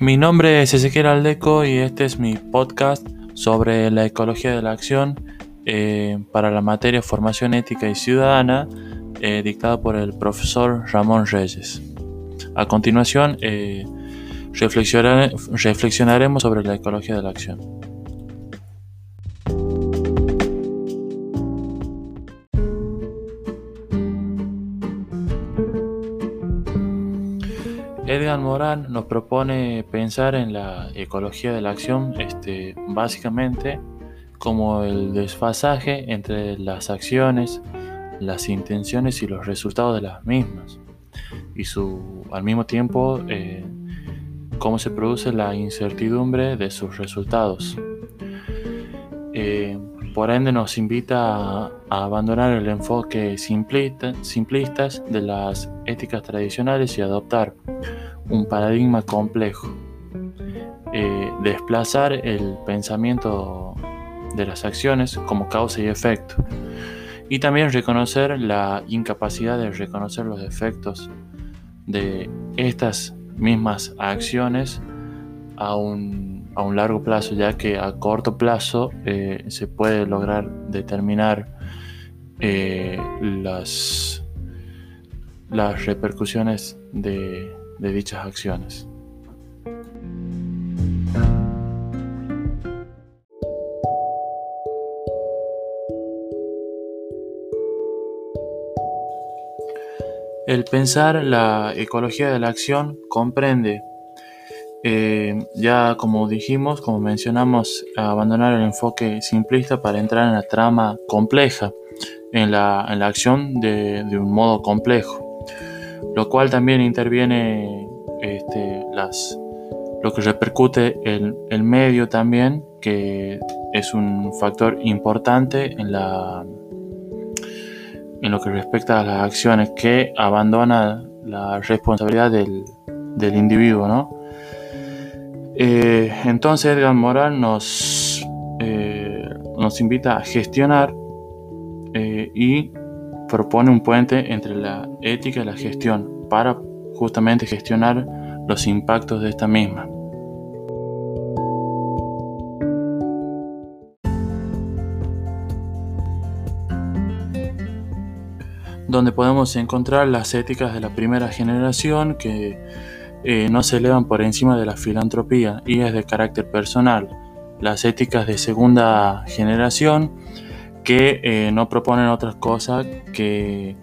Mi nombre es Ezequiel Aldeco y este es mi podcast sobre la ecología de la acción eh, para la materia Formación Ética y Ciudadana eh, dictada por el profesor Ramón Reyes. A continuación, eh, reflexionaremos sobre la ecología de la acción. Edgar Morin nos propone pensar en la ecología de la acción este, básicamente como el desfasaje entre las acciones, las intenciones y los resultados de las mismas y su, al mismo tiempo eh, cómo se produce la incertidumbre de sus resultados. Eh, por ende nos invita a, abandonar el enfoque simplista, simplistas de las éticas tradicionales y adoptar un paradigma complejo, eh, desplazar el pensamiento de las acciones como causa y efecto, y también reconocer la incapacidad de reconocer los efectos de estas mismas acciones a un, a un largo plazo, ya que a corto plazo eh, se puede lograr determinar eh, las, las repercusiones de, de dichas acciones. El pensar la ecología de la acción comprende, eh, ya como dijimos, como mencionamos, abandonar el enfoque simplista para entrar en la trama compleja, en la, acción de un modo complejo lo cual también interviene este, las, lo que repercute el, el medio también, que es un factor importante en, la, en lo que respecta a las acciones, que abandona la responsabilidad del, del individuo. ¿no? Eh, entonces Edgar Moral nos, eh, nos invita a gestionar eh, y propone un puente entre la ética y la gestión para justamente gestionar los impactos de esta misma. donde podemos encontrar las éticas de la primera generación que eh, no se elevan por encima de la filantropía y es de carácter personal. Las éticas de segunda generación que eh, no proponen otras cosas que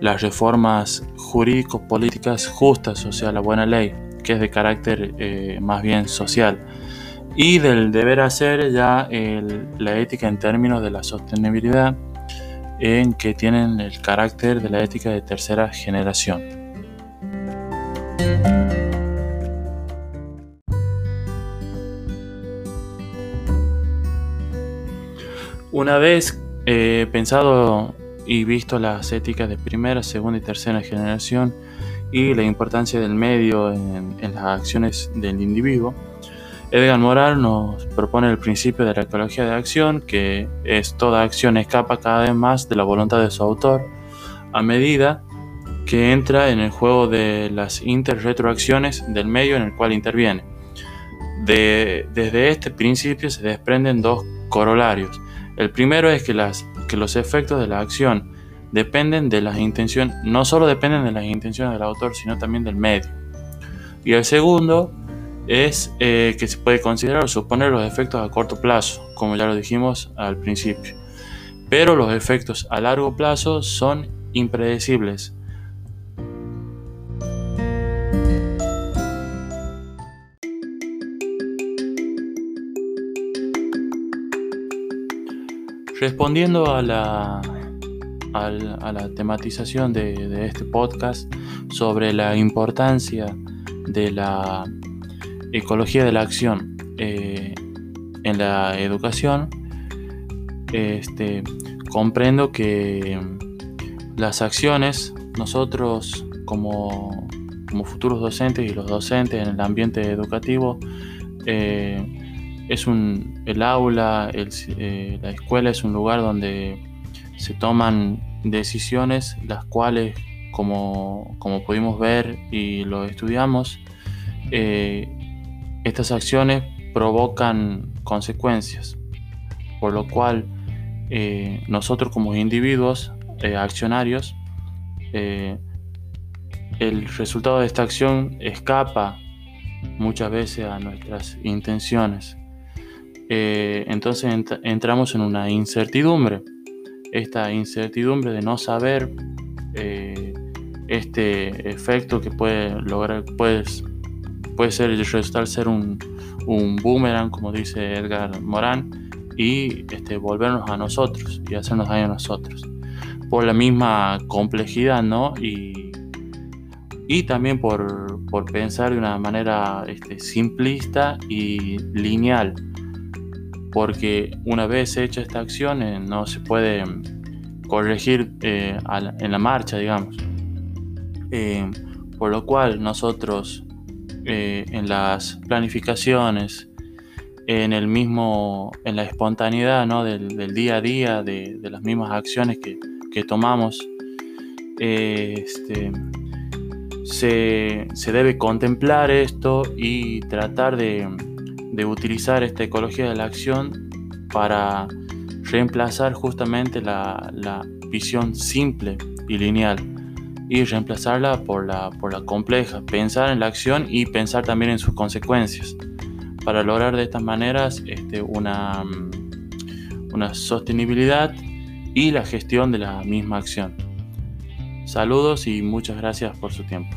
las reformas jurídico-políticas justas, o sea, la buena ley, que es de carácter eh, más bien social. Y del deber hacer ya la ética en términos de la sostenibilidad, en que tienen el carácter de la ética de tercera generación. Una vez He pensado y visto las éticas de primera, segunda y tercera generación y la importancia del medio en, las acciones del individuo. Edgar Moral nos propone el principio de la ecología de acción, que es toda acción escapa cada vez más de la voluntad de su autor a medida que entra en el juego de las interretroacciones del medio en el cual interviene. desde este principio se desprenden dos corolarios. El primero es que, los efectos de la acción dependen de las intenciones, no solo dependen de las intenciones del autor, sino también del medio. Y el segundo es eh, que se puede considerar o suponer los efectos a corto plazo, como ya lo dijimos al principio. Pero los efectos a largo plazo son impredecibles Respondiendo a la, a la, tematización de, este podcast sobre la importancia de la ecología de la acción eh, en la educación, este, comprendo que las acciones, nosotros como, futuros docentes y los docentes en el ambiente educativo, eh, es un, el aula, eh, la escuela es un lugar donde se toman decisiones las cuales, como, pudimos ver y lo estudiamos, eh, estas acciones provocan consecuencias, por lo cual eh, nosotros como individuos accionarios, el resultado de esta acción escapa muchas veces a nuestras intenciones. Entonces entramos en una incertidumbre, esta incertidumbre de no saber este efecto que puede lograr, puede, puede ser resultar ser un, un boomerang, como dice Edgar Morán, y este, volvernos a nosotros y hacernos daño a nosotros. Por la misma complejidad, ¿no? Y, y también por, por, pensar de una manera este, simplista y lineal. Porque una vez hecha esta acción eh, no se puede corregir eh, en la marcha, digamos. Eh, por lo cual nosotros en las planificaciones, en el mismo, en la espontaneidad del, día a día, de, las mismas acciones que, tomamos, eh, este, se, debe contemplar esto y tratar de, utilizar esta ecología de la acción para reemplazar justamente la, la visión simple y lineal y reemplazarla por la, por la compleja, pensar en la acción y pensar también en sus consecuencias, para lograr de estas maneras este, una, mm, una sostenibilidad y la gestión de la misma acción. Saludos y muchas gracias por su tiempo.